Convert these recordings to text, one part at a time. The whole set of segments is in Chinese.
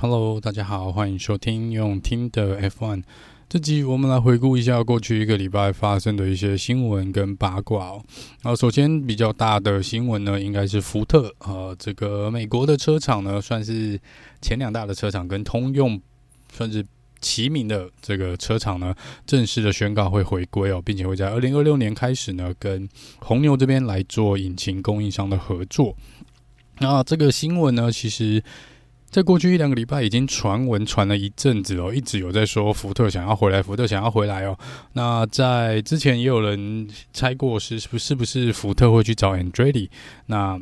Hello，大家好，欢迎收听用听的 F1。这集我们来回顾一下过去一个礼拜发生的一些新闻跟八卦哦。然后首先比较大的新闻呢，应该是福特，呃，这个美国的车厂呢，算是前两大的车厂，跟通用算是齐名的这个车厂呢，正式的宣告会回归哦，并且会在二零二六年开始呢，跟红牛这边来做引擎供应商的合作。那这个新闻呢，其实。在过去一两个礼拜，已经传闻传了一阵子了，一直有在说福特想要回来，福特想要回来哦。那在之前也有人猜过是是不是不是福特会去找 Andrei 那。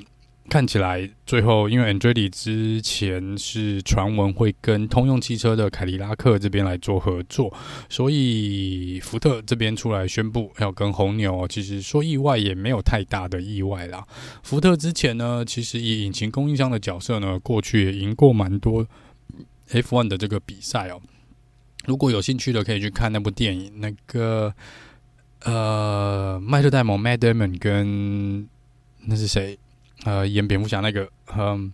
看起来最后，因为 Andretti 之前是传闻会跟通用汽车的凯迪拉克这边来做合作，所以福特这边出来宣布要跟红牛，其实说意外也没有太大的意外啦。福特之前呢，其实以引擎供应商的角色呢，过去也赢过蛮多 F1 的这个比赛哦。如果有兴趣的，可以去看那部电影，那个呃，迈特戴蒙 Matt Damon 跟那是谁？呃，演蝙蝠侠那个，嗯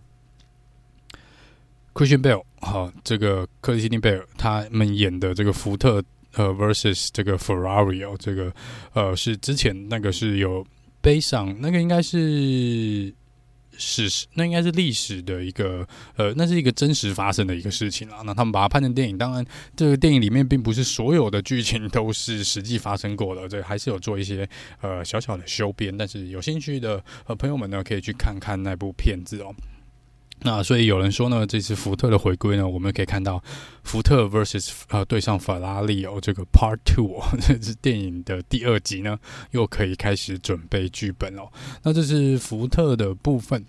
，Christian Bale，好，这个克里斯汀贝尔他们演的这个福特呃 versus 这个 Ferrari 哦，这个呃是之前那个是有悲伤，那个应该是。史实，那应该是历史的一个，呃，那是一个真实发生的一个事情啊。那他们把它拍成电影，当然，这个电影里面并不是所有的剧情都是实际发生过的，这还是有做一些呃小小的修编。但是有兴趣的呃朋友们呢，可以去看看那部片子哦。那所以有人说呢，这次福特的回归呢，我们可以看到福特 versus 呃对上法拉利哦，这个 Part Two，这是电影的第二集呢，又可以开始准备剧本哦。那这是福特的部分。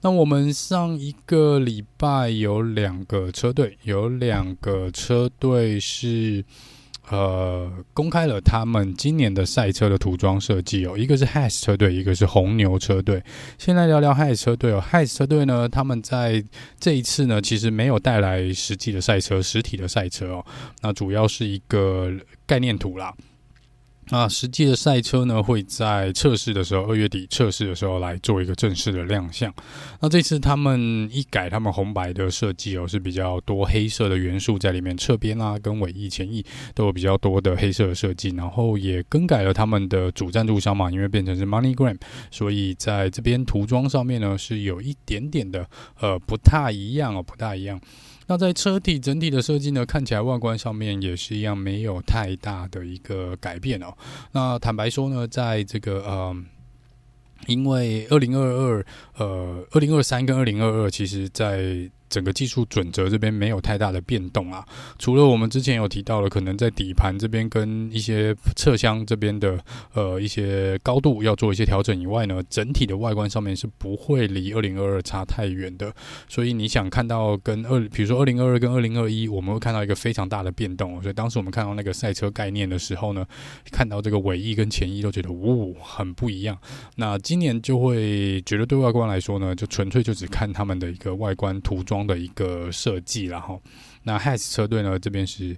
那我们上一个礼拜有两个车队，有两个车队是。呃，公开了他们今年的赛车的涂装设计哦，一个是 Has 车队，一个是红牛车队。先来聊聊 Has 车队哦，Has 车队呢，他们在这一次呢，其实没有带来实际的赛车，实体的赛车哦，那主要是一个概念图啦。那实际的赛车呢，会在测试的时候，二月底测试的时候来做一个正式的亮相。那这次他们一改他们红白的设计哦，是比较多黑色的元素在里面，侧边啊跟尾翼、前翼都有比较多的黑色的设计。然后也更改了他们的主赞助商嘛，因为变成是 MoneyGram，所以在这边涂装上面呢，是有一点点的呃不太一样哦，不太一样。那在车体整体的设计呢，看起来外观上面也是一样，没有太大的一个改变哦。那坦白说呢，在这个呃，因为二零二二呃，二零二三跟二零二二，其实在。整个技术准则这边没有太大的变动啊，除了我们之前有提到了，可能在底盘这边跟一些侧箱这边的呃一些高度要做一些调整以外呢，整体的外观上面是不会离二零二二差太远的。所以你想看到跟二，比如说二零二二跟二零二一，我们会看到一个非常大的变动。所以当时我们看到那个赛车概念的时候呢，看到这个尾翼跟前翼都觉得呜很不一样。那今年就会觉得对外观来说呢，就纯粹就只看他们的一个外观涂装的一个设计，然后那 Has 车队呢，这边是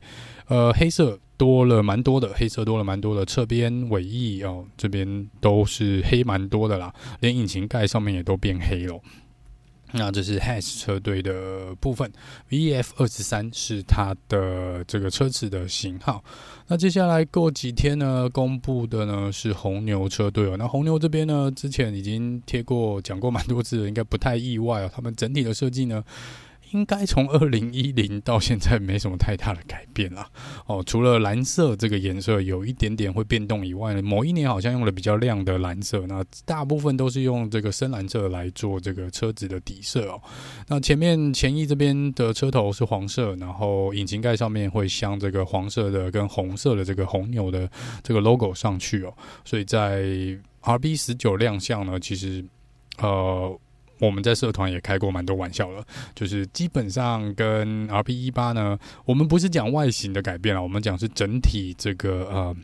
呃黑色多了蛮多的，黑色多了蛮多的，侧边尾翼哦这边都是黑蛮多的啦，连引擎盖上面也都变黑了。那这是 Haas 车队的部分，VF 二十三是它的这个车子的型号。那接下来过几天呢，公布的呢是红牛车队哦。那红牛这边呢，之前已经贴过讲过蛮多次了，应该不太意外哦。他们整体的设计呢。应该从二零一零到现在没什么太大的改变啦。哦，除了蓝色这个颜色有一点点会变动以外呢，某一年好像用了比较亮的蓝色，那大部分都是用这个深蓝色来做这个车子的底色哦。那前面前翼这边的车头是黄色，然后引擎盖上面会镶这个黄色的跟红色的这个红牛的这个 logo 上去哦。所以在 RB 十九亮相呢，其实呃。我们在社团也开过蛮多玩笑了，就是基本上跟 R P 一八呢，我们不是讲外形的改变了，我们讲是整体这个呃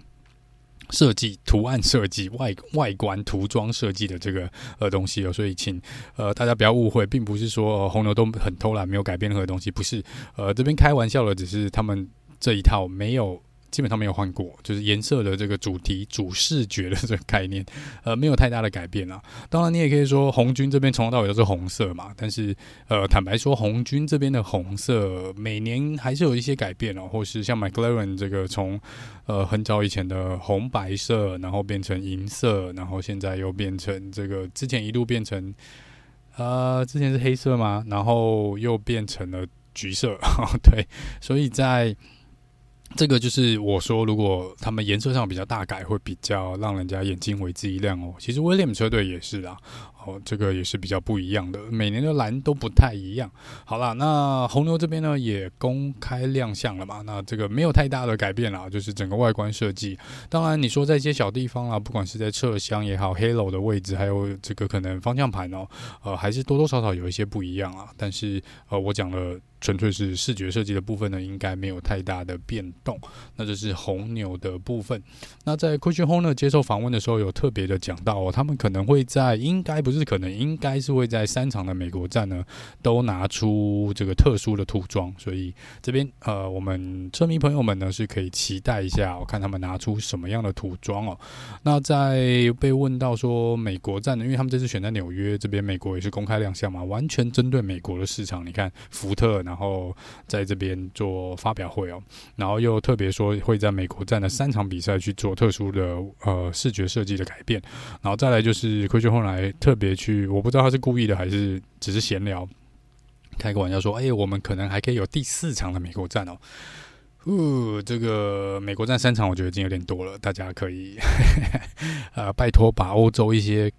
设计、图案设计、外外观涂装设计的这个呃东西哦，所以请呃大家不要误会，并不是说、呃、红牛都很偷懒，没有改变任何东西，不是，呃这边开玩笑的，只是他们这一套没有。基本上没有换过，就是颜色的这个主题主视觉的这个概念，呃，没有太大的改变啦。当然，你也可以说红军这边从头到尾都是红色嘛，但是呃，坦白说，红军这边的红色每年还是有一些改变哦，或是像 McLaren 这个从呃很早以前的红白色，然后变成银色，然后现在又变成这个之前一度变成呃之前是黑色嘛，然后又变成了橘色，对，所以在。这个就是我说，如果他们颜色上比较大改，会比较让人家眼睛为之一亮哦。其实威廉姆车队也是啦。哦，这个也是比较不一样的，每年的蓝都不太一样。好啦，那红牛这边呢也公开亮相了嘛？那这个没有太大的改变啦，就是整个外观设计。当然，你说在一些小地方啊，不管是在车厢也好，Halo 的位置，还有这个可能方向盘哦，呃，还是多多少少有一些不一样啊。但是呃，我讲了，纯粹是视觉设计的部分呢，应该没有太大的变动。那这是红牛的部分。那在 Cushion Horner 接受访问的时候，有特别的讲到哦，他们可能会在应该不。是可能应该是会在三场的美国站呢，都拿出这个特殊的涂装，所以这边呃，我们车迷朋友们呢是可以期待一下，我看他们拿出什么样的涂装哦。那在被问到说美国站呢，因为他们这次选在纽约这边，美国也是公开亮相嘛，完全针对美国的市场。你看福特，然后在这边做发表会哦，然后又特别说会在美国站的三场比赛去做特殊的呃视觉设计的改变，然后再来就是亏缺后来特别。去，我不知道他是故意的还是只是闲聊，开个玩笑说：“哎、我们可能还可以有第四场的美国站哦。”呃，这个美国站三场，我觉得已经有点多了，大家可以 呃拜托把欧洲一些。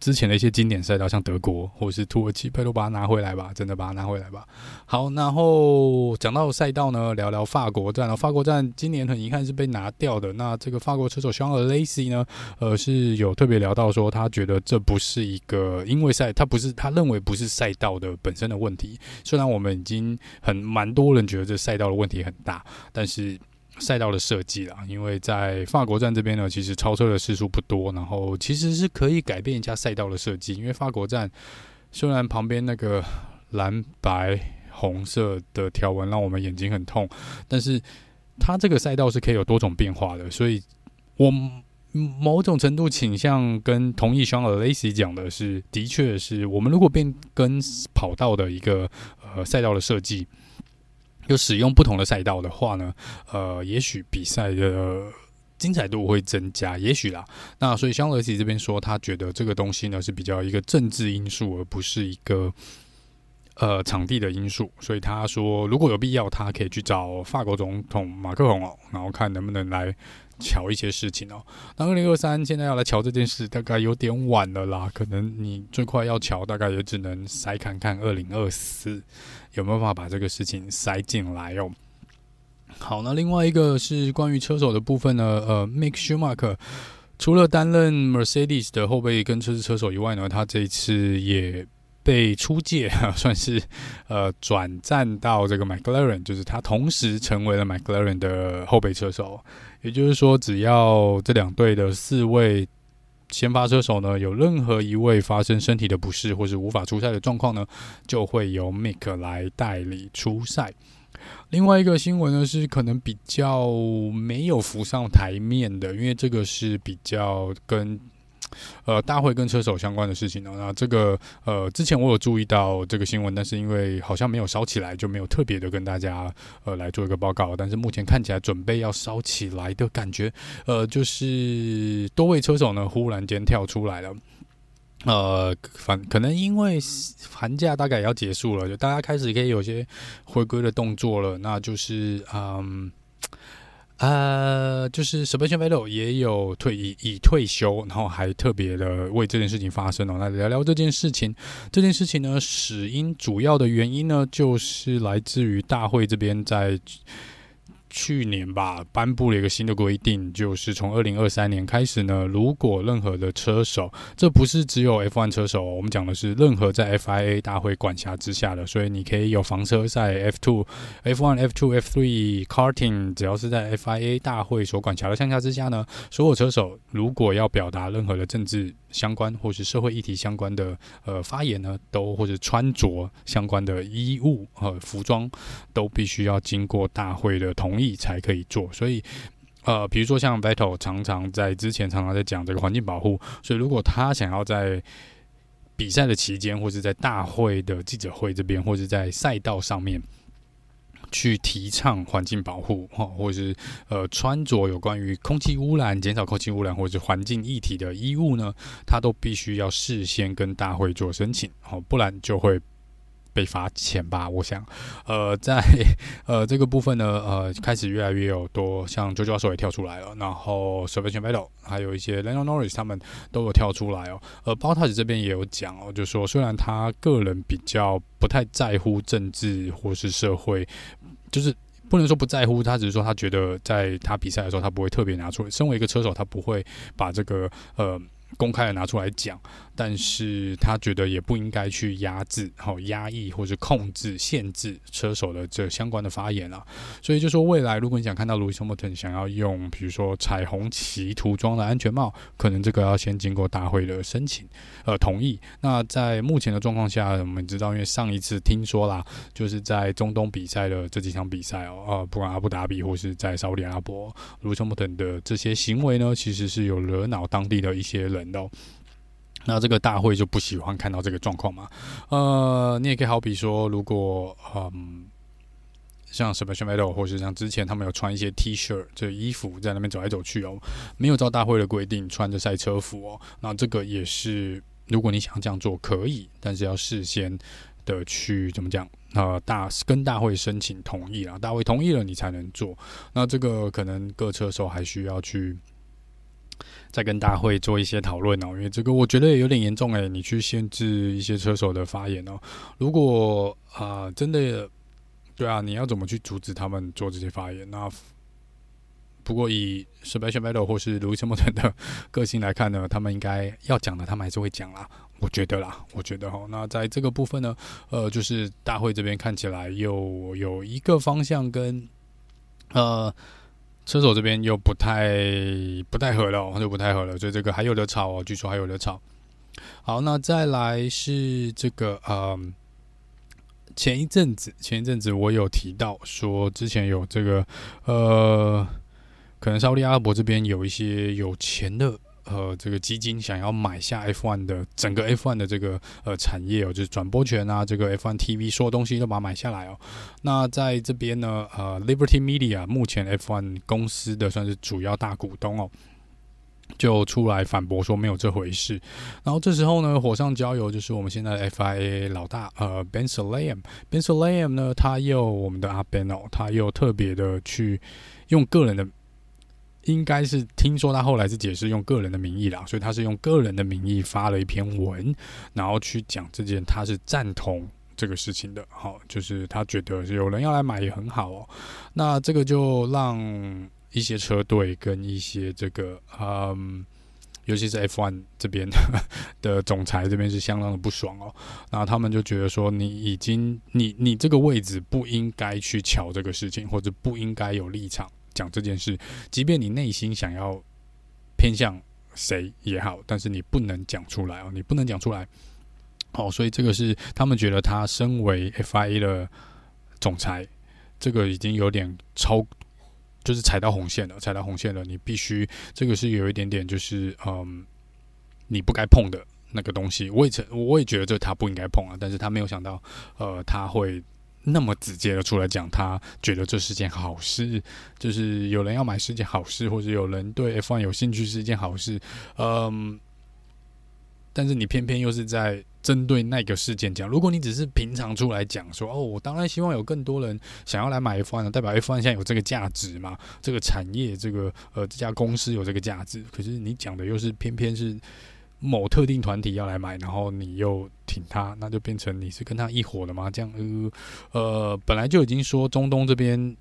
之前的一些经典赛道，像德国或者是土耳其，拜托把它拿回来吧，真的把它拿回来吧。好，然后讲到赛道呢，聊聊法国站了。法国站今年很遗憾是被拿掉的。那这个法国车手 Jean Alesi 呢，呃，是有特别聊到说，他觉得这不是一个因为赛，他不是他认为不是赛道的本身的问题。虽然我们已经很蛮多人觉得这赛道的问题很大，但是。赛道的设计啦，因为在法国站这边呢，其实超车的次数不多，然后其实是可以改变一下赛道的设计。因为法国站虽然旁边那个蓝白红色的条纹让我们眼睛很痛，但是它这个赛道是可以有多种变化的，所以我某种程度倾向跟同意 Jean Alesi 讲的是，的确是我们如果变更跑道的一个呃赛道的设计。有使用不同的赛道的话呢，呃，也许比赛的精彩度会增加，也许啦。那所以香乐奇这边说，他觉得这个东西呢是比较一个政治因素，而不是一个呃场地的因素。所以他说，如果有必要，他可以去找法国总统马克龙哦，然后看能不能来。瞧一些事情哦，那二零二三现在要来瞧这件事，大概有点晚了啦。可能你最快要瞧，大概也只能塞看看二零二四有没有办法把这个事情塞进来哦。好，那另外一个是关于车手的部分呢，呃，Mick Schumacher 除了担任 Mercedes 的后备跟车子车手以外呢，他这一次也。被出借，算是呃转战到这个 McLaren，就是他同时成为了 McLaren 的后备车手。也就是说，只要这两队的四位前发车手呢，有任何一位发生身体的不适或是无法出赛的状况呢，就会由 Mick 来代理出赛。另外一个新闻呢，是可能比较没有浮上台面的，因为这个是比较跟。呃，大会跟车手相关的事情呢？那这个呃，之前我有注意到这个新闻，但是因为好像没有烧起来，就没有特别的跟大家呃来做一个报告。但是目前看起来准备要烧起来的感觉，呃，就是多位车手呢忽然间跳出来了。呃，反可能因为寒假大概也要结束了，就大家开始可以有些回归的动作了。那就是嗯。呃，就是 Sebastian Vettel 也有退役，已退休，然后还特别的为这件事情发声哦。那聊聊这件事情，这件事情呢，死因主要的原因呢，就是来自于大会这边在。去年吧，颁布了一个新的规定，就是从二零二三年开始呢，如果任何的车手，这不是只有 F1 车手，我们讲的是任何在 FIA 大会管辖之下的，所以你可以有房车赛 F2、F1、F2、F3、Karting，只要是在 FIA 大会所管辖的项下之下呢，所有车手如果要表达任何的政治相关或是社会议题相关的呃发言呢，都或者穿着相关的衣物和、服装，都必须要经过大会的同意才可以做。所以，呃，比如说像 Vettel 常常在之前常常在讲这个环境保护，所以如果他想要在比赛的期间，或是在大会的记者会这边，或者在赛道上面。去提倡环境保护，哈，或者是呃穿着有关于空气污染、减少空气污染，或者是环境议题的衣物呢，他都必须要事先跟大会做申请，好，不然就会。被罚钱吧，我想，呃，在呃这个部分呢，呃，开始越来越有多，像 JoJo 教授也跳出来了，然后 Sebastian Vettel 还有一些 l e n o Norris 他们都有跳出来哦。呃，Bottas 这边也有讲哦，就说虽然他个人比较不太在乎政治或是社会，就是不能说不在乎，他只是说他觉得在他比赛的时候，他不会特别拿出。身为一个车手，他不会把这个呃。公开的拿出来讲，但是他觉得也不应该去压制、好压抑或者控制、限制车手的这相关的发言啊。所以就说未来，如果你想看到 Lewis Hamilton 想要用，比如说彩虹旗涂装的安全帽，可能这个要先经过大会的申请呃同意。那在目前的状况下，我们知道，因为上一次听说啦，就是在中东比赛的这几场比赛哦，呃，不管阿布达比或是在沙乌地阿拉伯，Lewis Hamilton 的这些行为呢，其实是有惹恼当地的一些人。人哦，那这个大会就不喜欢看到这个状况嘛？呃，你也可以好比说，如果嗯，像 Sebastian Vettel 或是像之前他们有穿一些 T 恤，这衣服在那边走来走去哦，没有照大会的规定穿着赛车服哦，那这个也是，如果你想这样做可以，但是要事先的去怎么讲？呃，大跟大会申请同意啊，大会同意了你才能做。那这个可能各车手还需要去。再跟大会做一些讨论哦，因为这个我觉得也有点严重诶，你去限制一些车手的发言哦。如果啊、真的，对啊，你要怎么去阻止他们做这些发言？那不过以 Sebastian Vettel 或是 Lewis Hamilton 的个性来看呢，他们应该要讲的，他们还是会讲啦。我觉得啦，我觉得哈。那在这个部分呢，呃，就是大会这边看起来又有一个方向跟呃。车手这边又不太不太合了，就不太合了，所以这个还有的吵哦，据说还有的吵。好，那再来是这个，嗯，前一阵子，前一阵子我有提到说，之前有这个，呃，可能沙乌地阿拉伯这边有一些有钱的。呃，这个基金想要买下 F1 的整个 F1 的这个呃产业哦，就是转播权啊，这个 F1 TV 所有东西都把它买下来哦。那在这边呢，呃，Liberty Media 目前 F1 公司的算是主要大股东哦，就出来反驳说没有这回事。然后这时候呢，火上浇油就是我们现在的 FIA 老大呃 Ben Sulayem，Ben Sulayem 呢，他又我们的阿 Ben 哦，他又特别的去用个人的。应该是听说他后来是解释用个人的名义啦，所以他是用个人的名义发了一篇文，然后去讲这件他是赞同这个事情的，好，就是他觉得有人要来买也很好哦。那这个就让一些车队跟一些这个嗯，尤其是 F1 这边 的总裁这边是相当的不爽哦。然后他们就觉得说，你已经你你这个位置不应该去瞧这个事情，或者不应该有立场。讲这件事，即便你内心想要偏向谁也好，但是你不能讲出来哦，你不能讲出来。哦，所以这个是他们觉得他身为 FIA 的总裁，这个已经有点超，就是踩到红线了，踩到红线了。你必须这个是有一点点，就是嗯，你不该碰的那个东西。我也我也觉得这他不应该碰啊，但是他没有想到，呃，他会。那么直接的出来讲，他觉得这是件好事，就是有人要买是件好事，或者有人对 F1 有兴趣是一件好事。嗯，但是你偏偏又是在针对那个事件讲。如果你只是平常出来讲说，哦，我当然希望有更多人想要来买 F1 的，代表 F1 现在有这个价值嘛？这个产业，这个呃，这家公司有这个价值。可是你讲的又是偏偏是。某特定团体要来买，然后你又挺他，那就变成你是跟他一伙的吗？这样，呃，呃，本来就已经说中东这边，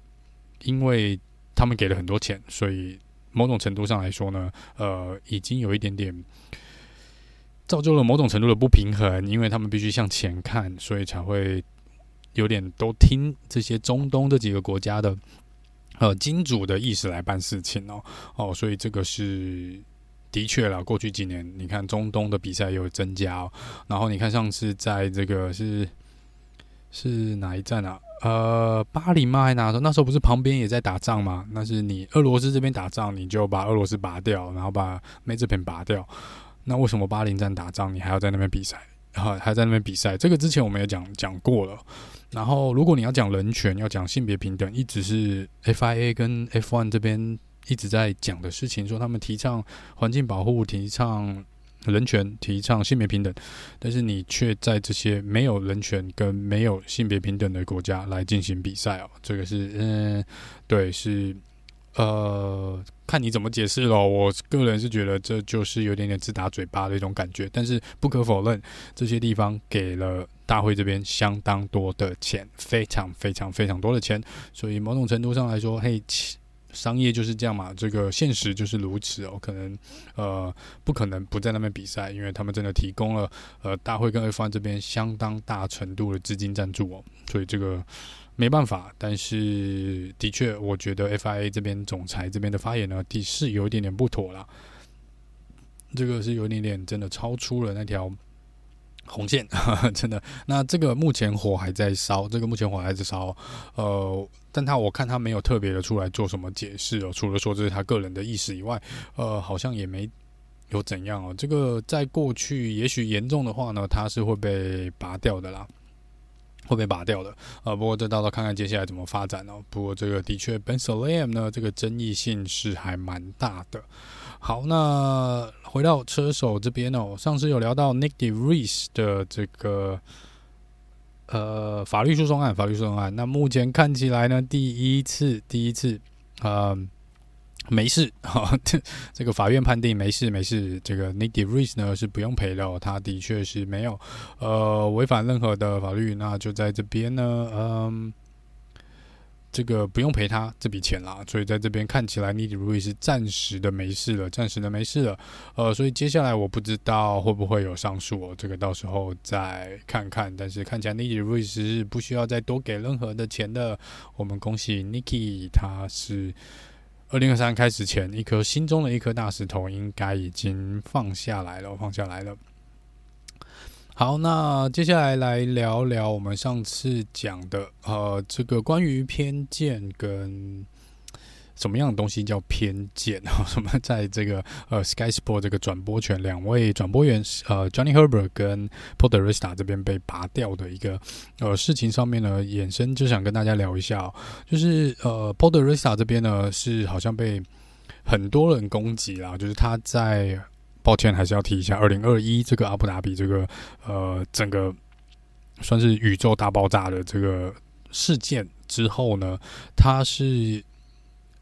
因为他们给了很多钱，所以某种程度上来说呢，呃，已经有一点点造就了某种程度的不平衡，因为他们必须向前看，所以才会有点都听这些中东这几个国家的呃金主的意思来办事情哦，哦，所以这个是。的确啦，过去几年你看中东的比赛有增加哦，然后你看上次在这个是是哪一站啊？呃，巴黎吗？还哪时候？那时候不是旁边也在打仗吗？那是你俄罗斯这边打仗，你就把俄罗斯拔掉，然后把梅这边拔掉。那为什么巴林站打仗，你还要在那边比赛？哈还在那边比赛？这个之前我们也讲讲过了。然后，如果你要讲人权，要讲性别平等，一直是 FIA 跟 F1 这边一直在讲的事情，说他们提倡环境保护，提倡。人权提倡性别平等，但是你却在这些没有人权跟没有性别平等的国家来进行比赛哦，这个是嗯，对，是呃，看你怎么解释咯。我个人是觉得这就是有点点自打嘴巴的一种感觉，但是不可否认，这些地方给了大会这边相当多的钱，非常非常非常多的钱，所以某种程度上来说，嘿。商业就是这样嘛，这个现实就是如此哦。可能呃不可能不在那边比赛，因为他们真的提供了呃大会跟 F1 这边相当大程度的资金赞助哦，所以这个没办法。但是的确，我觉得 FIA 这边总裁这边的发言呢，的是有一点点不妥啦。这个是有一点点真的超出了那条。红线呵呵，真的。那这个目前火还在烧，这个目前火还在烧。呃，但他我看他没有特别的出来做什么解释哦，除了说这是他个人的意思以外，呃，好像也没有怎样哦。这个在过去也许严重的话呢，他是会被拔掉的啦，会被拔掉的。呃，不过这到时候看看接下来怎么发展哦。不过这个的确，Ben Sulayem 呢，这个争议性是还蛮大的。好，那回到车手这边哦，上次有聊到 Nick De Vries 的这个呃法律诉讼案，法律诉讼案。那目前看起来呢，第一次，第一次，呃，没事，哈，这个法院判定没事，没事。这个 Nick De Vries 呢是不用赔的哦，他的确是没有呃违反任何的法律。那就在这边呢，嗯。这个不用赔他这笔钱啦，所以在这边看起来，Nick De Vries 是暂时的没事了，暂时的没事了。呃，所以接下来我不知道会不会有上诉哦，这个到时候再看看。但是看起来 Nick De Vries 是不需要再多给任何的钱的。我们恭喜 Niki，他是二零二三开始前一颗心中的一颗大石头，应该已经放下来了，放下来了。好，那接下来来聊聊我们上次讲的，呃，这个关于偏见跟什么样的东西叫偏见啊？什么在这个呃 Sky Sport 这个转播权两位转播员呃 Johnny Herbert 跟 Paul di Resta 这边被拔掉的一个呃事情上面呢，衍生就想跟大家聊一下，就是呃 Paul di Resta 这边呢是好像被很多人攻击啦，就是他在。抱歉，还是要提一下，二零二一这个阿布达比这个呃整个算是宇宙大爆炸的这个事件之后呢，他是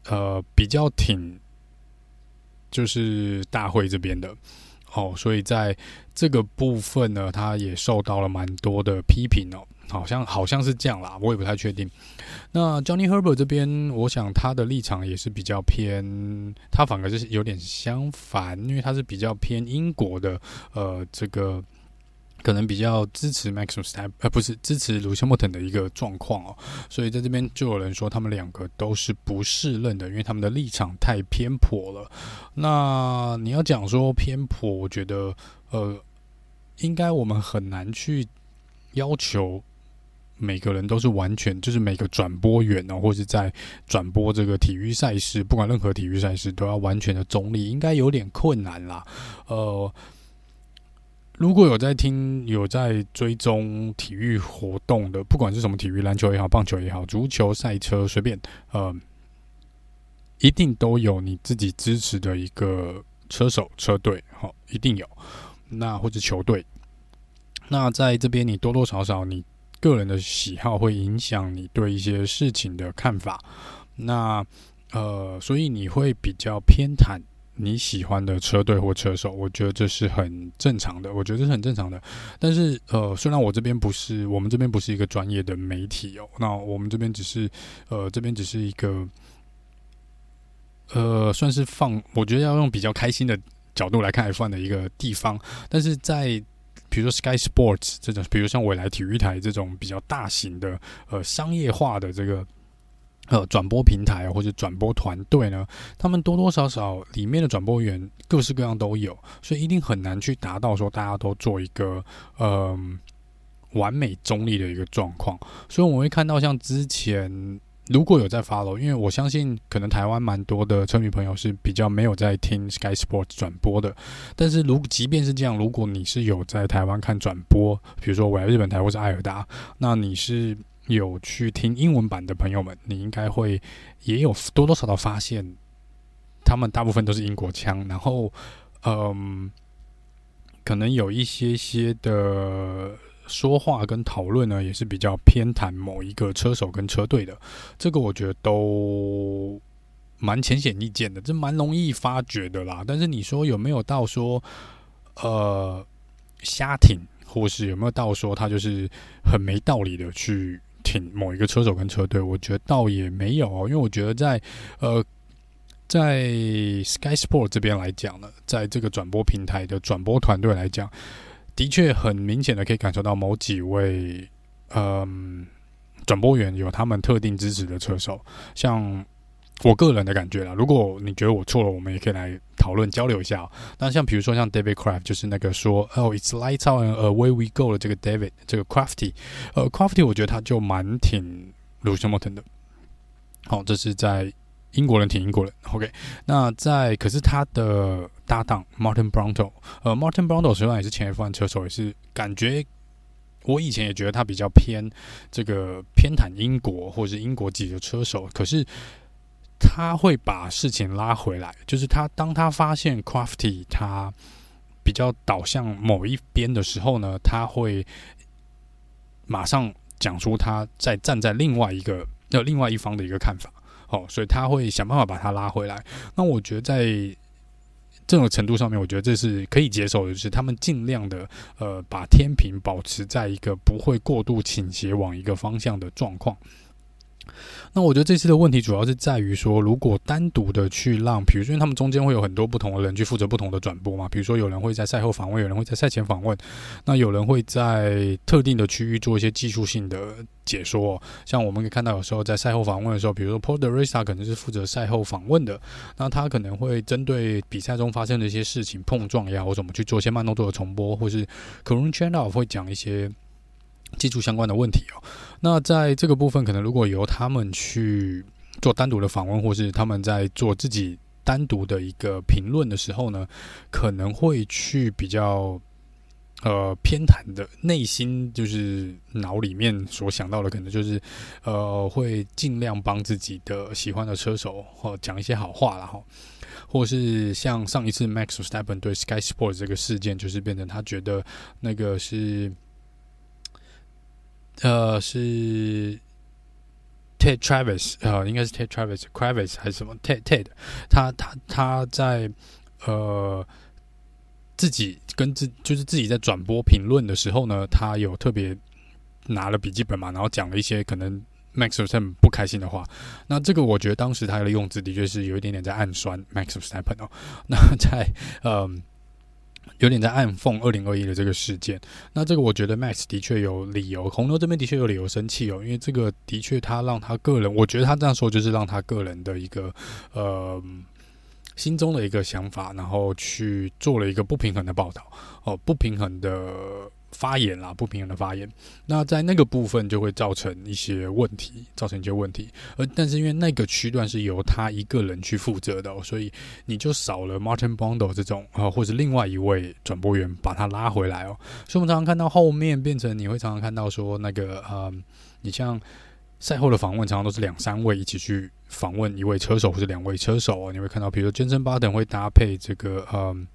呃比较挺就是大会这边的哦，所以在这个部分呢，他也受到了蛮多的批评哦。好像好像是这样啦，我也不太确定。那 Johnny Herbert 这边，我想他的立场也是比较偏，他反而是有点相反，因为他是比较偏英国的，呃，这个可能比较支持 Max s t a p 呃，不是支持 Lewis Hamilton 的一个状况哦。所以在这边就有人说，他们两个都是不适任的，因为他们的立场太偏颇了。那你要讲说偏颇，我觉得，呃，应该我们很难去要求。每个人都是完全，就是每个转播员哦，或是在转播这个体育赛事，不管任何体育赛事，都要完全的中立，应该有点困难啦。呃，如果有在听、有在追踪体育活动的，不管是什么体育，篮球也好，棒球也好，足球、赛车，随便，呃，一定都有你自己支持的一个车手、车队，好，一定有。那或者球队，那在这边，你多多少少你。个人的喜好会影响你对一些事情的看法，那呃，所以你会比较偏袒你喜欢的车队或车手，我觉得这是很正常的，我觉得这是很正常的。但是呃，虽然我这边不是，我们这边不是一个专业的媒体哦，那我们这边只是呃，这边只是一个呃，算是放，我觉得要用比较开心的角度来看 F1 的一个地方，但是在。比如说 Sky Sports 这种，比如像未来体育台这种比较大型的呃商业化的这个呃，转播平台或者转播团队呢，他们多多少少里面的转播员各式各样都有，所以一定很难去达到说大家都做一个呃完美中立的一个状况。所以我们会看到像之前如果有在 follow，因为我相信可能台湾蛮多的车迷朋友是比较没有在听 Sky Sports 转播的，但是如即便是这样，如果你是有在台湾看转播，比如说我来日本台或是爱尔达，那你是。有去听英文版的朋友们，你应该会也有多多少少发现，他们大部分都是英国腔，然后，嗯，可能有一些些的说话跟讨论呢，也是比较偏袒某一个车手跟车队的，这个我觉得都蛮浅显易见的，这蛮容易发觉的啦。但是你说有没有到说，呃，瞎挺，或是有没有到说他就是很没道理的去？挺某一个车手跟车队，我觉得倒也没有哦，因为我觉得在呃，在 Sky Sport 这边来讲呢，在这个转播平台的转播团队来讲，的确很明显的可以感受到某几位嗯转播员有他们特定支持的车手，像。我个人的感觉啦，如果你觉得我错了，我们也可以来讨论交流一下喔。那像比如说像 David Craft，就是那个说哦，It's lights out and away we go 的这个 David，这个 Crafty，呃，Crafty，我觉得他就蛮挺 Lewis Hamilton 的。好，这是在英国人挺英国人。OK，那在可是他的搭档 Martin Brundle，呃，Martin Brundle 实际上也是前 F1 车手，也是感觉我以前也觉得他比较偏这个偏袒英国或者是英国籍的车手，可是。他会把事情拉回来，就是他当他发现 Crafty 他比较倒向某一边的时候呢，他会马上讲出他在站在另外一个呃另外一方的一个看法。哦，所以他会想办法把他拉回来。那我觉得在这种程度上面，我觉得这是可以接受的，就是他们尽量的呃把天平保持在一个不会过度倾斜往一个方向的状况。那我觉得这次的问题主要是在于说，如果单独的去让，比如说因为他们中间会有很多不同的人去负责不同的转播嘛，比如说有人会在赛后访问，有人会在赛前访问，那有人会在特定的区域做一些技术性的解说。像我们可以看到，有时候在赛后访问的时候，比如说 Paul di Resta 可能是负责赛后访问的，那他可能会针对比赛中发生的一些事情碰撞呀，或怎么去做一些慢动作的重播，或是 Karun Channel 会讲一些。技术相关的问题哦，那在这个部分，可能如果由他们去做单独的访问，或是他们在做自己单独的一个评论的时候呢，可能会去比较呃偏袒的内心，就是脑里面所想到的，可能就是呃会尽量帮自己的喜欢的车手或讲一些好话了哈，或是像上一次 Max Verstappen 对 Sky Sports 这个事件，就是变成他觉得那个是。呃，是 Ted Travis，呃，应该是 Ted Travis，Travis 还是什么 Ted Ted，他他他在呃自己跟自就是自己在转播评论的时候呢，他有特别拿了笔记本嘛，然后讲了一些可能 Max Verstappen 不开心的话。那这个我觉得当时他的用字的确是有一点点在暗酸 Max Verstappen 哦。那在嗯。有点在暗讽二零二一的这个事件，那这个我觉得 Max 的确有理由，红牛这边的确有理由生气哦，因为这个的确他让他个人，我觉得他这样说就是让他个人的一个呃心中的一个想法，然后去做了一个不平衡的报道哦，不平衡的。发言啦，不平衡的发言，那在那个部分就会造成一些问题，造成一些问题。而但是因为那个区段是由他一个人去负责的，所以你就少了 Martin Bondo 这种啊，或者另外一位转播员把他拉回来哦，所以我们常常看到后面变成你会常常看到说那个呃，你像赛后的访问，常常都是两三位一起去访问一位车手或者两位车手，喔，你会看到，比如说 Jenson Button 会搭配这个嗯。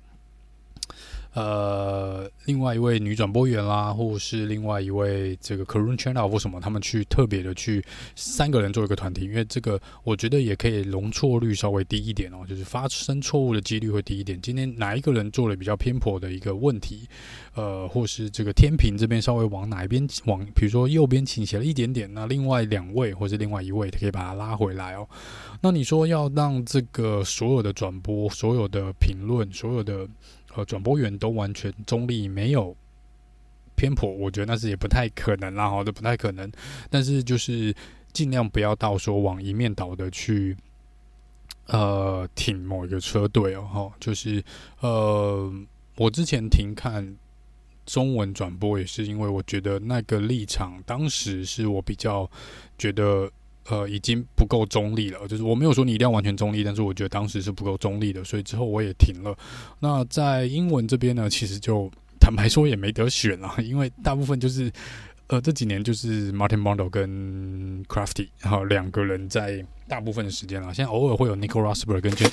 呃，另外一位女转播员啦，或是另外一位这个 Karun Channel 或什么，他们去特别的去三个人做一个团体，因为这个我觉得也可以容错率稍微低一点哦，就是发生错误的几率会低一点。今天哪一个人做了比较偏颇的一个问题，呃，或是这个天平这边稍微往哪一边往，比如说右边倾斜了一点点，那另外两位或是另外一位可以把它拉回来哦。那你说要让这个所有的转播、所有的评论、所有的。呃，转播员都完全中立，没有偏颇，我觉得那是也不太可能啦，哈，这不太可能。但是就是尽量不要到说往一面倒的去，呃，挺某一个车队哦，哈，就是呃，我之前停看中文转播也是因为我觉得那个立场当时是我比较觉得。呃，已经不够中立了。就是我没有说你一定要完全中立，但是我觉得当时是不够中立的，所以之后我也停了。那在英文这边呢，其实就坦白说也没得选啊，因为大部分就是呃这几年就是 Martin Brundle 跟 Crafty 然后两个人在大部分的时间啊，现在偶尔会有 Nico Rosberg 跟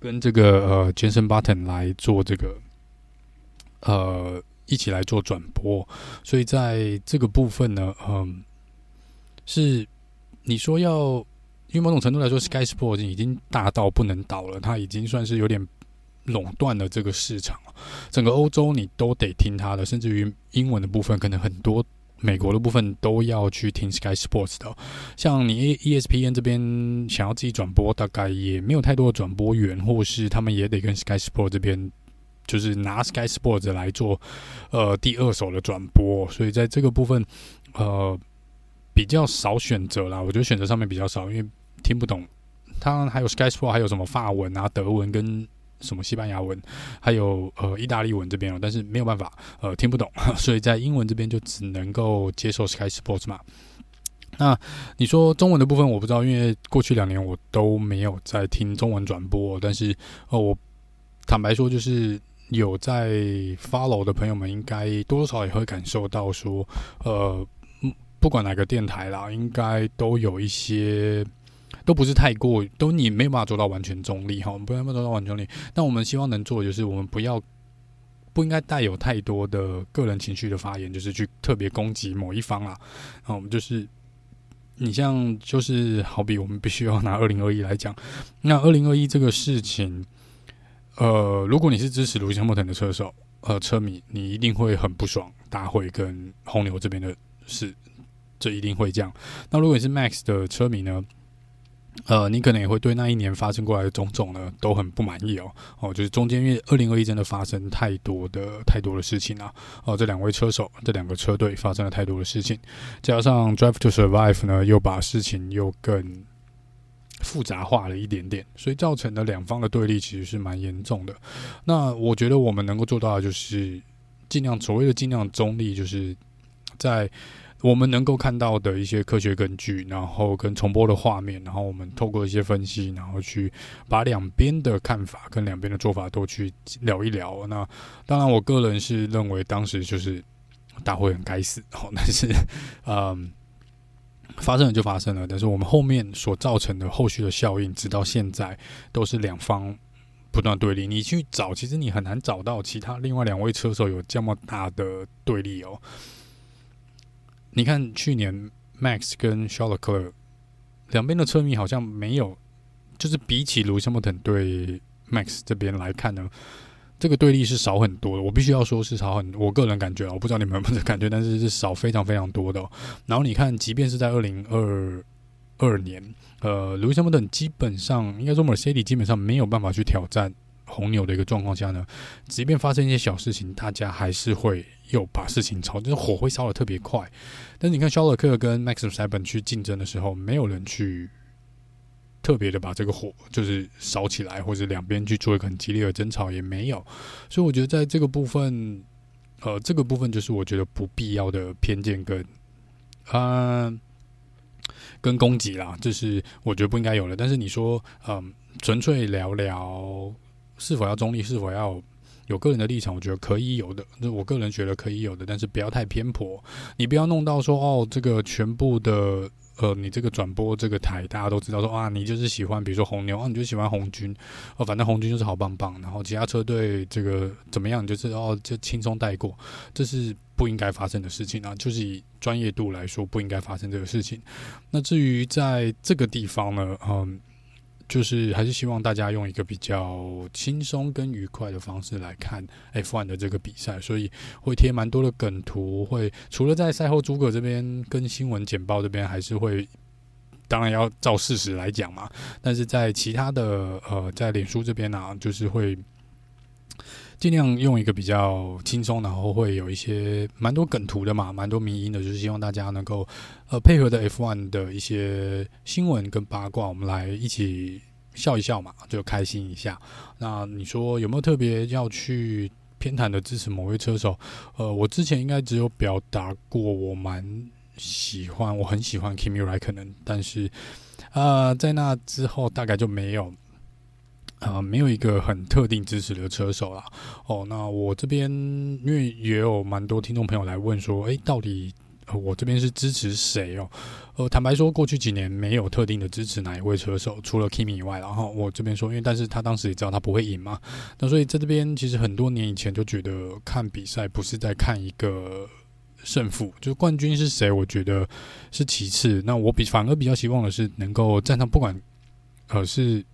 跟这个呃 Jason Button 来做这个呃一起来做转播，所以在这个部分呢，嗯、是。你说要，因为某种程度来说，Sky Sports 已经大到不能倒了，它已经算是有点垄断了这个市场。整个欧洲你都得听它的，甚至于英文的部分，可能很多美国的部分都要去听 Sky Sports 的。像你 ESPN 这边想要自己转播，大概也没有太多的转播员，或是他们也得跟 Sky Sports 这边就是拿 Sky Sports 来做呃第二手的转播，所以在这个部分，呃。比较少选择啦，我觉得选择上面比较少，因为听不懂。他还有 Sky Sport，还有什么法文啊、德文跟什么西班牙文，还有呃意大利文这边哦，但是没有办法，呃听不懂，所以在英文这边就只能够接受 Sky Sports 嘛。那你说中文的部分我不知道，因为过去两年我都没有在听中文转播，但是呃我坦白说，就是有在 follow 的朋友们，应该多多少也会感受到说，呃。不管哪个电台啦，应该都有一些，都不是太过，都你没办法做到完全中立哈，我们不要做到完全中立。但我们希望能做的就是，我们不要不应该带有太多的个人情绪的发言，就是去特别攻击某一方啦。啊我们就是，你像就是好比我们必须要拿二零二一来讲，那二零二一这个事情，呃，如果你是支持卢西莫腾的车手呃车迷，你一定会很不爽，大会跟红牛这边的事。这一定会这样。那如果你是 Max 的车迷呢？呃，你可能也会对那一年发生过来的种种呢都很不满意哦。哦，就是中间因为二零二一真的发生太多的太多的事情啊。哦，这两位车手，这两个车队发生了太多的事情，加上 Drive to Survive 呢，又把事情又更复杂化了一点点，所以造成的两方的对立其实是蛮严重的。那我觉得我们能够做到的就是尽量所谓的尽量中立，就是在。我们能够看到的一些科学根据，然后跟重播的画面，然后我们透过一些分析，然后去把两边的看法跟两边的做法都去聊一聊。那当然，我个人是认为当时就是大会很该死哦，但是嗯，发生了就发生了。但是我们后面所造成的后续的效应，直到现在都是两方不断对立。你去找，其实你很难找到其他另外两位车手有这么大的对立哦。你看，去年 Max 跟 Charlotte 两边的车迷好像没有，就是比起 Lewis Hamilton 对 Max 这边来看呢，这个对立是少很多的。我必须要说是少很，我个人感觉啊，我不知道你们有没有感觉，但是是少非常非常多的。然后你看，即便是在二零二二年，呃，Lewis Hamilton 基本上应该说 Mercedes 基本上没有办法去挑战。红牛的一个状况下呢，即便发生一些小事情，大家还是会又把事情炒，就是火会烧得特别快。但是你看，肖勒克跟 Max Verstappen 去竞争的时候，没有人去特别的把这个火就是烧起来，或者两边去做一个很激烈的争吵，也没有。所以我觉得在这个部分，呃，这个部分就是我觉得不必要的偏见跟啊、跟攻击啦，这是我觉得不应该有的。但是你说，嗯、纯粹聊聊。是否要中立？是否要有个人的立场？我觉得可以有的，那我个人觉得可以有的，但是不要太偏颇。你不要弄到说哦，这个全部的呃，你这个转播这个台，大家都知道说啊，你就是喜欢，比如说红牛啊，你就喜欢红军哦，反正红军就是好棒棒。然后其他车队这个怎么样，你就是哦，就轻松带过，这是不应该发生的事情啊。就是以专业度来说，不应该发生这个事情。那至于在这个地方呢，嗯。就是还是希望大家用一个比较轻松跟愉快的方式来看 F1 的这个比赛，所以会贴蛮多的梗图，会除了在赛后诸葛这边跟新闻简报这边还是会，当然要照事实来讲嘛，但是在其他的呃在脸书这边呢、就是会尽量用一个比较轻松，然后会有一些蛮多梗图的嘛，蛮多迷音的，就是希望大家能够呃配合的 F1 的一些新闻跟八卦，我们来一起笑一笑嘛，就开心一下。那你说有没有特别要去偏袒的支持某位车手？呃，我之前应该只有表达过，我蛮喜欢，我很喜欢 Kimi r a i k o n 但是呃，在那之后大概就没有。呃，没有一个很特定支持的车手啦。哦，那我这边因为也有蛮多听众朋友来问说，诶，到底我这边是支持谁哦？呃，坦白说，过去几年没有特定的支持哪一位车手，除了 Kimi 以外，然后我这边说，因为但是他当时也知道他不会赢嘛，那所以在这边其实很多年以前就觉得看比赛不是在看一个胜负，就是冠军是谁，我觉得是其次。那我比反而比较希望的是能够站上，不管呃是。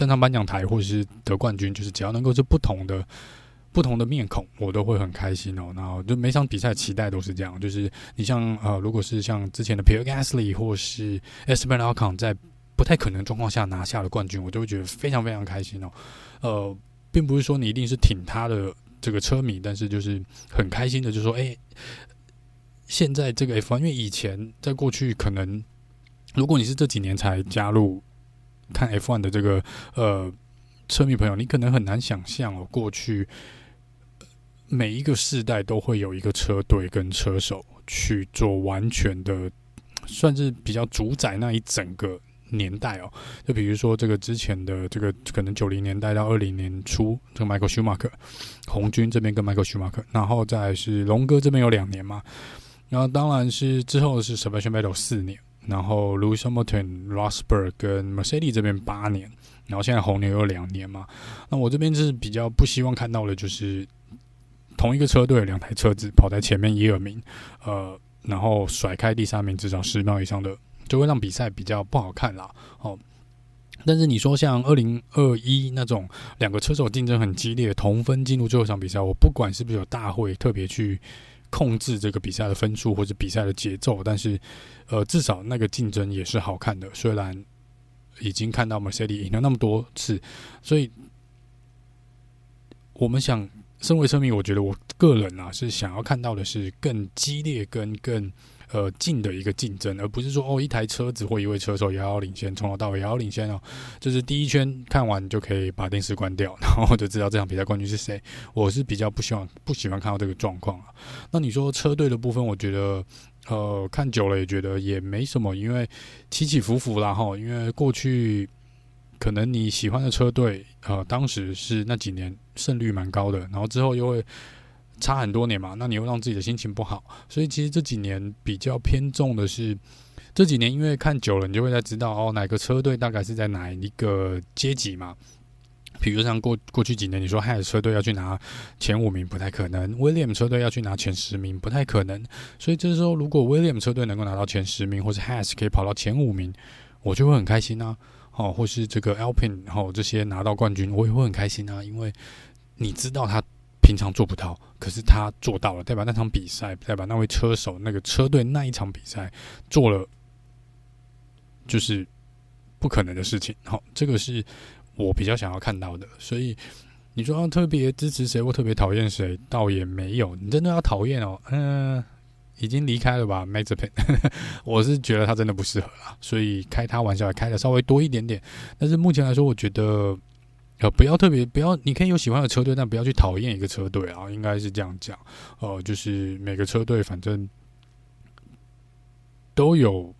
站上颁奖台，或者是得冠军，就是只要能够是不同的、不同的面孔，我都会很开心哦。然后就每场比赛期待都是这样，就是你像呃，如果是像之前的 Pierre Gasly 或是 Esteban Ocon 在不太可能状况下拿下了冠军，我就会觉得非常非常开心哦。呃，并不是说你一定是挺他的这个车迷，但是就是很开心的，就说，哎，现在这个 F1，因为以前在过去可能，如果你是这几年才加入。看 F1 的这个呃车迷朋友，你可能很难想象哦，过去每一个世代都会有一个车队跟车手去做完全的，算是比较主宰那一整个年代哦。就比如说这个之前的这个可能九零年代到二零年初，这个 Michael Schumacher 红军这边跟 Michael Schumacher，然后再是龙哥这边有两年嘛，然后当然是之后是 Sebastian Vettel 四年。然后，Lewis Hamilton、Rosberg 跟 Mercedes 这边八年，然后现在红牛有两年嘛。那我这边是比较不希望看到的，就是同一个车队两台车子跑在前面一二名，呃，然后甩开第三名至少十秒以上的，就会让比赛比较不好看啦。哦，但是你说像二零二一那种两个车手竞争很激烈，同分进入最后一场比赛，我不管是不是有大会特别去。控制这个比赛的分数或者比赛的节奏，但是，呃，至少那个竞争也是好看的。虽然已经看到 Mercedes 赢了那么多次，所以我们想，身为车迷，我觉得我个人啊是想要看到的是更激烈跟更。呃，近的一个竞争，而不是说哦，一台车子或一位车手遥遥领先，从头到尾遥遥领先哦，就是第一圈看完就可以把电视关掉，然后就知道这场比赛冠军是谁。我是比较不希望、不喜欢看到这个状况啊。那你说车队的部分，我觉得呃，看久了也觉得也没什么，因为起起伏伏啦哈。因为过去可能你喜欢的车队，呃，当时是那几年胜率蛮高的，然后之后又会。差很多年嘛，那你又让自己的心情不好，所以其实这几年比较偏重的是这几年，因为看久了，你就会在知道哦，哪个车队大概是在哪一个阶级嘛。比如像过过去几年，你说 HAS 车队要去拿前五名不太可能，William 车队要去拿前十名不太可能，所以这时候如果 William 车队能够拿到前十名，或是 HAS 可以跑到前五名，我就会很开心啊。哦，或是这个 Alpine 然后这些拿到冠军，我也会很开心啊，因为你知道他。平常做不到，可是他做到了，代表那场比赛，代表那位车手、那个车队那一场比赛做了，就是不可能的事情。好，这个是我比较想要看到的。所以你说要特别支持谁或特别讨厌谁，倒也没有。你真的要讨厌哦，嗯、已经离开了吧，Mazepin，我是觉得他真的不适合啦，所以开他玩笑也开的稍微多一点点。但是目前来说，我觉得。呃，不要特别不要，你可以有喜欢的车队，但不要去讨厌一个车队啊，应该是这样讲。呃，就是每个车队反正都有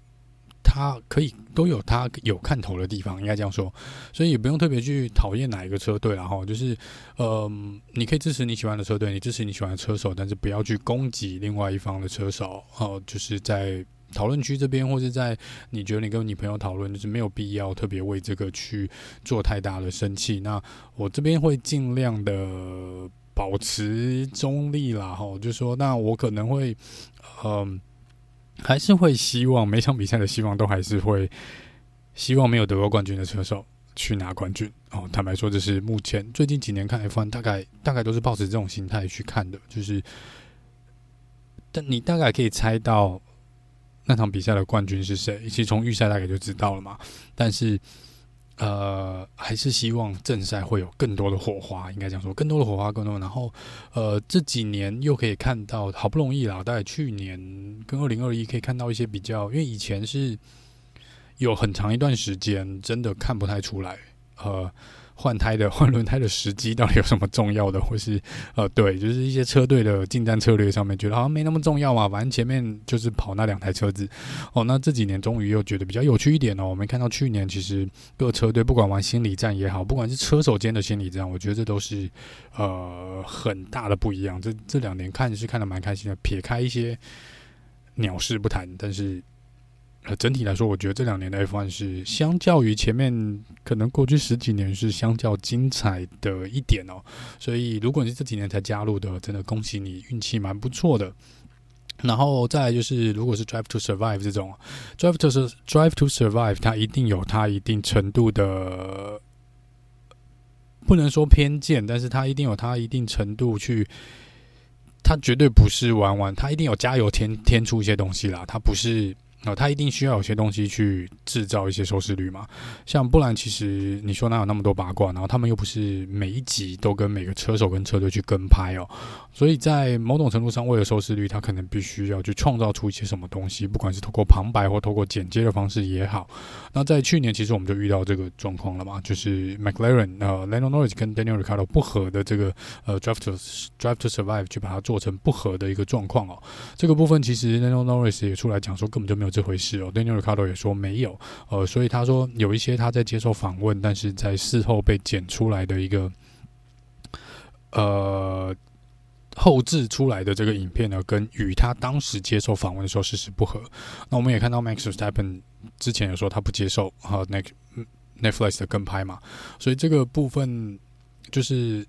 他可以都有他有看头的地方，应该这样说。所以也不用特别去讨厌哪一个车队，然后就是，呃，你可以支持你喜欢的车队，你支持你喜欢的车手，但是不要去攻击另外一方的车手。哦、就是在。讨论区这边，或是在你觉得你跟你朋友讨论，就是没有必要特别为这个去做太大的生气。那我这边会尽量的保持中立啦，哈，就说那我可能会，嗯，还是会希望每场比赛的希望都还是会希望没有得过冠军的车手去拿冠军。哦，坦白说，这是目前最近几年看 F1 大概大概都是抱持这种心态去看的，就是，但你大概可以猜到。那场比赛的冠军是谁？其实从预赛大概就知道了嘛。但是，呃，还是希望正赛会有更多的火花，应该这样说，更多的火花，更多。然后，呃，这几年又可以看到，好不容易啦，大概去年跟二零二一可以看到一些比较，因为以前是有很长一段时间真的看不太出来，呃。换胎的换轮胎的时机到底有什么重要的？或是呃，对，就是一些车队的进站策略上面，觉得好像没那么重要嘛。反正前面就是跑那两台车子哦。那这几年终于又觉得比较有趣一点哦。我们看到去年其实各车队不管玩心理战也好，不管是车手间的心理战，我觉得这都是呃很大的不一样。这这两年看是看得蛮开心的，撇开一些鸟事不谈，但是。呃，整体来说，我觉得这两年的 F1 是相较于前面可能过去十几年是相较精彩的一点哦。所以，如果你是这几年才加入的，真的恭喜你，运气蛮不错的。然后再来就是，如果是 Drive to Survive 这种 Drive to Drive to Survive，它一定有它一定程度的，不能说偏见，但是它一定有它一定程度去，它绝对不是玩玩，它一定有加油添添出一些东西啦，它不是。哦，他一定需要有些东西去制造一些收视率嘛？像不然，其实你说哪有那么多八卦？然后他们又不是每一集都跟每个车手跟车队去跟拍哦。所以在某种程度上，为了收视率，他可能必须要去创造出一些什么东西，不管是透过旁白或透过剪接的方式也好。那在去年，其实我们就遇到这个状况了嘛，就是 McLaren 呃 Lando Norris 跟 Daniel r i c a r d o 不合的这个呃 Drive to Drive to Survive 去把它做成不合的一个状况哦。这个部分其实 Lando Norris 也出来讲说，根本就没有。这回事哦，Daniel Ricciardo 也说没有，呃，所以他说有一些他在接受访问，但是在事后被剪出来的一个呃后置出来的这个影片呢，跟与他当时接受访问的时候事实不合。那我们也看到 Max s t e p p e n 之前有说他不接受和 Netflix 的跟拍嘛，所以这个部分就是。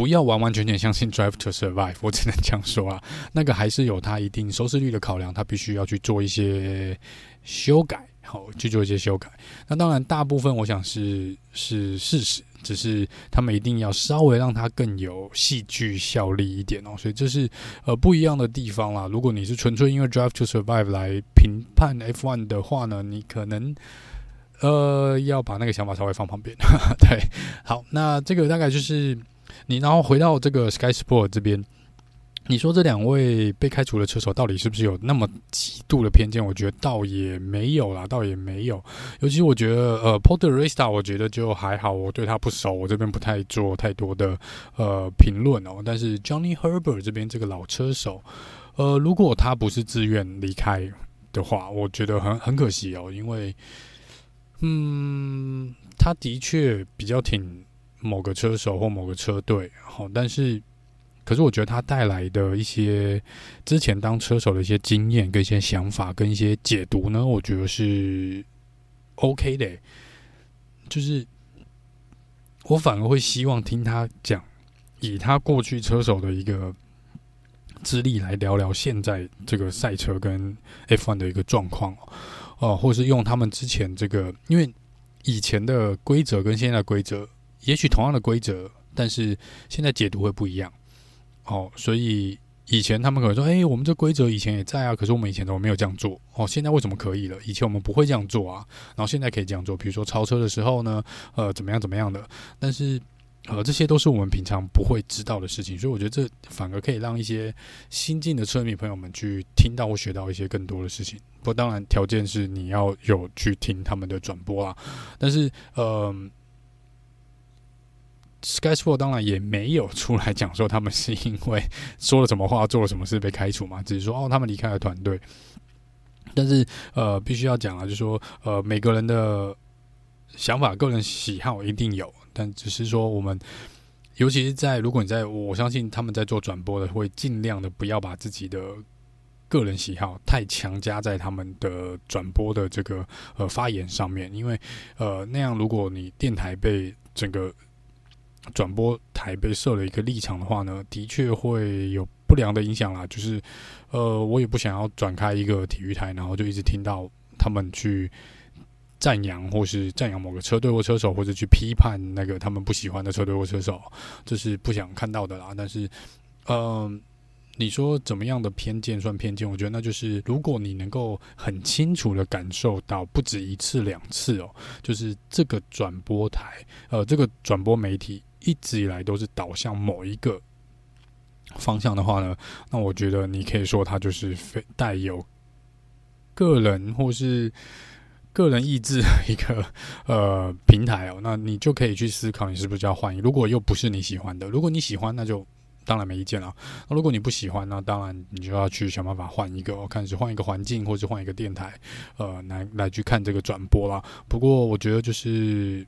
不要完完全全相信 Drive to Survive，我只能这样说啊。那个还是有它一定收视率的考量，它必须要去做一些修改，好去做一些修改。那当然，大部分我想是是事实，只是他们一定要稍微让它更有戏剧效力一点哦。所以这是呃不一样的地方啦。如果你是纯粹因为 Drive to Survive 来评判 F1 的话呢，你可能呃要把那个想法稍微放旁边。对，好，那这个大概就是。你然后回到这个 Sky Sport 这边，你说这两位被开除的车手到底是不是有那么极度的偏见？我觉得倒也没有啦，倒也没有。尤其我觉得，呃，Porterista，我觉得就还好，我对他不熟，我这边不太做太多的呃评论哦。但是 Johnny Herbert 这边这个老车手，呃，如果他不是自愿离开的话，我觉得很很可惜哦，因为，嗯，他的确比较挺。某个车手或某个车队，好，但是，可是我觉得他带来的一些之前当车手的一些经验、跟一些想法、跟一些解读呢，我觉得是 OK 的。就是我反而会希望听他讲，以他过去车手的一个资历来聊聊现在这个赛车跟 F1 的一个状况，哦，或是用他们之前这个，因为以前的规则跟现在的规则。也许同样的规则，但是现在解读会不一样。哦，所以以前他们可能说：“哎，我们这规则以前也在啊，可是我们以前怎么没有这样做？哦，现在为什么可以了？以前我们不会这样做啊，然后现在可以这样做。比如说超车的时候呢，呃，怎么样怎么样的？但是呃，这些都是我们平常不会知道的事情，所以我觉得这反而可以让一些新进的车迷朋友们去听到或学到一些更多的事情。不过当然，条件是你要有去听他们的转播啊。但是，呃。Sky Sport 当然也没有出来讲说他们是因为说了什么话、做了什么事被开除嘛，只是说哦，他们离开了团队。但是呃，必须要讲啊，就是说呃，每个人的想法、个人喜好一定有，但只是说我们，尤其是在如果你在，我相信他们在做转播的，会尽量的不要把自己的个人喜好太强加在他们的转播的这个呃发言上面，因为呃那样，如果你电台被整个转播台被设了一个立场的话呢，的确会有不良的影响啦。就是，呃，我也不想要转开一个体育台，然后就一直听到他们去赞扬或是赞扬某个车队或车手，或者去批判那个他们不喜欢的车队或车手，这是不想看到的啦。但是，嗯、你说怎么样的偏见算偏见？我觉得那就是如果你能够很清楚的感受到，不止一次两次哦，就是这个转播台，呃，这个转播媒体一直以来都是导向某一个方向的话呢，那我觉得你可以说它就是非带有个人或是个人意志的一个 呃平台哦，那你就可以去思考，你是不是要换？如果又不是你喜欢的，如果你喜欢，那就。当然没意见了。那如果你不喜欢，那当然你就要去想办法换一个，我看是换一个环境，或者换一个电台，呃，来来去看这个转播啦。不过我觉得就是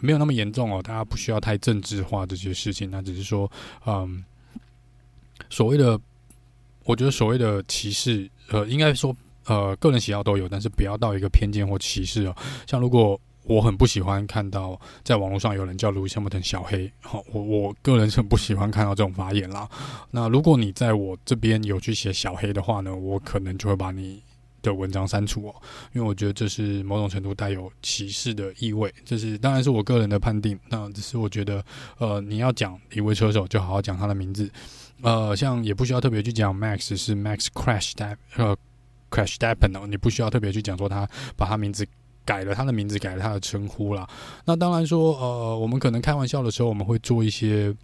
没有那么严重哦，大家不需要太政治化这些事情。那只是说，嗯，所谓的，我觉得所谓的歧视，呃，应该说，呃，个人喜好都有，但是不要到一个偏见或歧视哦。像如果。我很不喜欢看到在网络上有人叫路易斯·汉密尔顿小黑，好，我我个人是很不喜欢看到这种发言啦。那如果你在我这边有去写小黑的话呢，我可能就会把你的文章删除哦，因为我觉得这是某种程度带有歧视的意味。这是当然是我个人的判定，那只是我觉得，呃，你要讲一位车手，就好好讲他的名字，呃，像也不需要特别去讲 Max 是 Max Crash 的呃 Verstappen 哦，你不需要特别去讲说他把他名字。改了他的名字，改了他的称呼啦。那当然说，呃，我们可能开玩笑的时候，我们会做一些，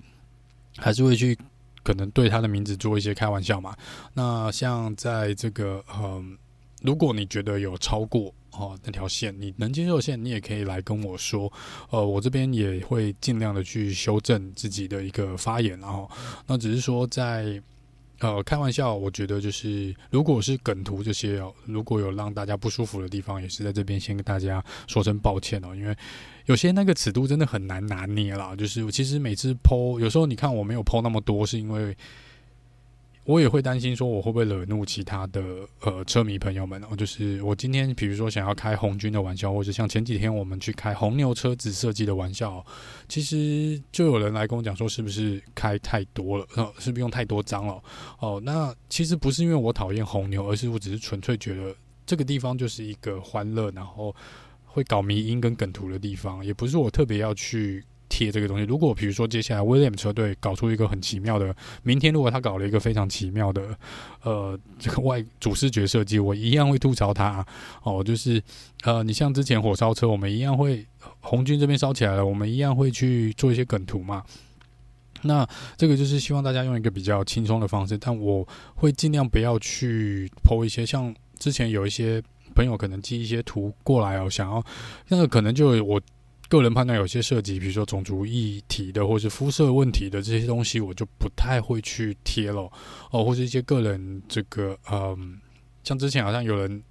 还是会去可能对他的名字做一些开玩笑嘛。那像在这个，嗯、如果你觉得有超过哦那条线，你能接受线，你也可以来跟我说。呃，我这边也会尽量的去修正自己的一个发言，然后，那只是说在。呃，开玩笑，我觉得就是，如果是梗图这些哦，如果有让大家不舒服的地方，也是在这边先跟大家说声抱歉哦，因为有些那个尺度真的很难拿捏啦。就是其实每次剖有时候你看我没有剖那么多，是因为。我也会担心说，我会不会惹怒其他的呃车迷朋友们哦？就是我今天比如说想要开红军的玩笑，或者像前几天我们去开红牛车子设计的玩笑，其实就有人来跟我讲说，是不是开太多了？呃，是不是用太多张了？哦，那其实不是因为我讨厌红牛，而是我只是纯粹觉得这个地方就是一个欢乐，然后会搞迷因跟梗图的地方，也不是我特别要去。贴这个东西，如果比如说接下来威廉姆车队搞出一个很奇妙的，明天如果他搞了一个非常奇妙的，呃，这个外主视觉设计，我一样会吐槽他哦。就是呃，你像之前火烧车，我们一样会红军这边烧起来了，我们一样会去做一些梗图嘛。那这个就是希望大家用一个比较轻松的方式，但我会尽量不要去剖一些像之前有一些朋友可能寄一些图过来哦，想要那个可能就我。个人判断有些涉及，比如说种族议题的，或是肤色问题的这些东西，我就不太会去贴了哦，或是一些个人这个，嗯，像之前好像有人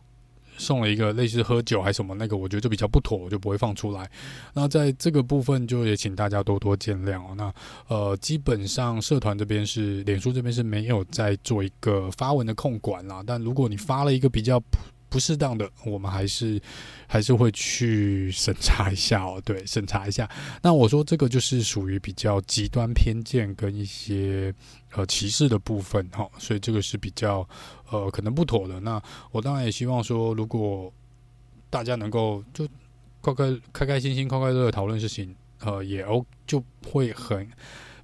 送了一个类似喝酒还是什么那个，我觉得就比较不妥，我就不会放出来。那在这个部分，就也请大家多多见谅哦。那呃，基本上社团这边是脸书这边是没有在做一个发文的控管啦，但如果你发了一个比较。不适当的，我们还是还是会去审查一下哦。对，审查一下。那我说这个就是属于比较极端偏见跟一些呃歧视的部分哈，所以这个是比较呃可能不妥的。那我当然也希望说，如果大家能够就快快开开心心、快快乐乐讨论事情，呃，也 O 就会很。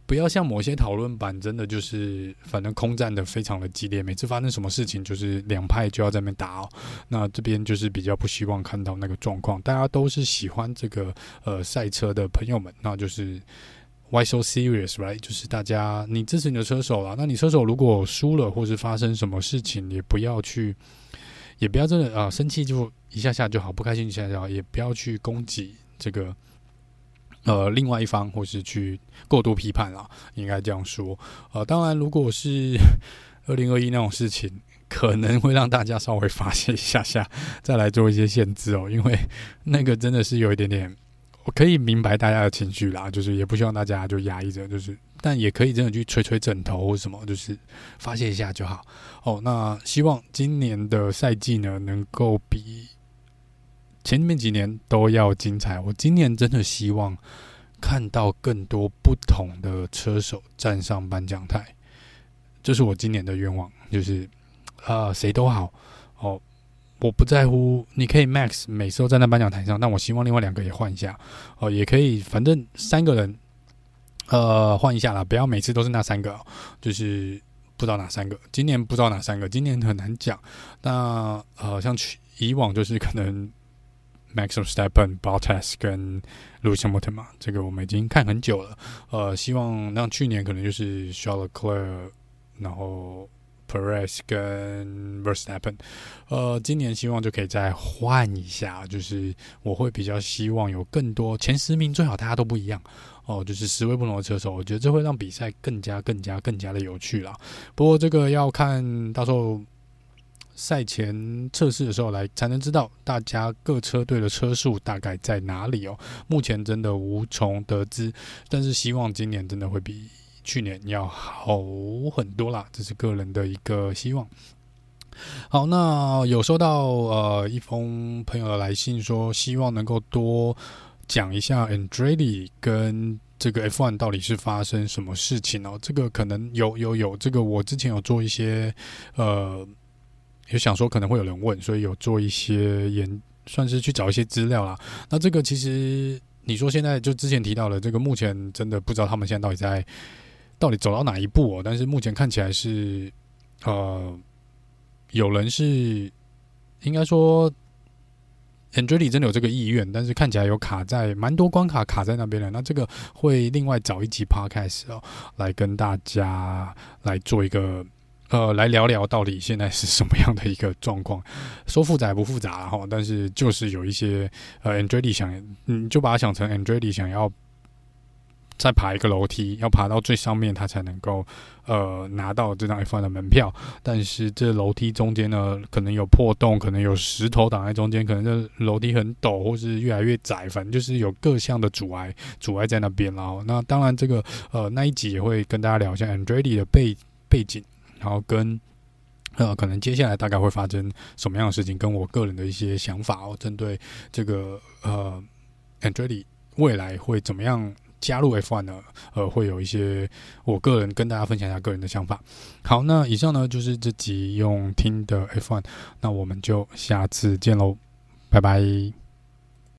不要像某些讨论版，真的就是反正空战的非常的激烈，每次发生什么事情就是两派就要在那边打哦。那这边就是比较不希望看到那个状况，大家都是喜欢这个呃赛车的朋友们，那就是 Why so serious, right？就是大家你支持你的车手了，那你车手如果输了或是发生什么事情，也不要去，也不要真的啊生气就一下下就好，不开心一下下就好，也不要去攻击这个。呃，另外一方或是去过度批判了，应该这样说。呃，当然，如果是 二零二一那种事情，可能会让大家稍微发泄一下下，再来做一些限制哦。因为 那个真的是有一点点，我可以明白大家的情绪啦，就是也不希望大家就压抑着，就是，但也可以真的去捶捶枕头或什么，就是发泄一下就好。哦，那希望今年的赛季呢，能够比。前面几年都要精彩，我今年真的希望看到更多不同的车手站上颁奖台，这是我今年的愿望。就是啊，谁都好哦，我不在乎，你可以 Max 每次都站在颁奖台上，但我希望另外两个也换一下哦，也可以，反正三个人呃换一下啦，不要每次都是那三个，就是不知道哪三个，今年不知道哪三个，今年很难讲。那呃，像去以往就是可能 Max v e r s t e p p e n Bottas 跟 Lewis Hamilton 嘛，这个我们已经看很久了。呃，希望那去年可能就是 Charles c l e r e 然后。Perez 跟 Verstappen，呃，今年希望就可以再换一下，就是我会比较希望有更多前十名，最好大家都不一样哦，就是十位不同的车手，我觉得这会让比赛更加、更加、更加的有趣啦。不过这个要看到时候赛前测试的时候来才能知道大家各车队的车速大概在哪里哦。目前真的无从得知，但是希望今年真的会比。去年要好很多啦，这是个人的一个希望。好，那有收到呃一封朋友的来信，说希望能够多讲一下 Andretti 跟这个 F1 到底是发生什么事情哦。这个可能有有有，这个我之前有做一些呃，有想说可能会有人问，所以有做一些研，算是去找一些资料啦。那这个其实你说现在就之前提到了这个，目前真的不知道他们现在到底在。到底走到哪一步哦？但是目前看起来是，呃，有人是应该说，Andretti 真的有这个意愿，但是看起来有卡在蛮多关卡卡在那边的。那这个会另外找一集 Podcast 哦，来跟大家来做一个呃，来聊聊到底现在是什么样的一个状况。说复杂不复杂哈，但是就是有一些呃，Andretti 想，你就把它想成 Andretti 想要。再爬一个楼梯，要爬到最上面，他才能够呃拿到这张 F1 的门票。但是这楼梯中间呢，可能有破洞，可能有石头挡在中间，可能这楼梯很陡，或是越来越窄，反正就是有各项的阻碍，阻碍在那边。然后，那当然这个呃那一集也会跟大家聊一下 Andretti 的背背景，然后跟呃可能接下来大概会发生什么样的事情，跟我个人的一些想法哦，针对这个呃 Andretti 未来会怎么样。加入 F1 呢，呃，会有一些我个人跟大家分享一下个人的想法。好，那以上呢就是这集用听的 F1，那我们就下次见喽，拜拜。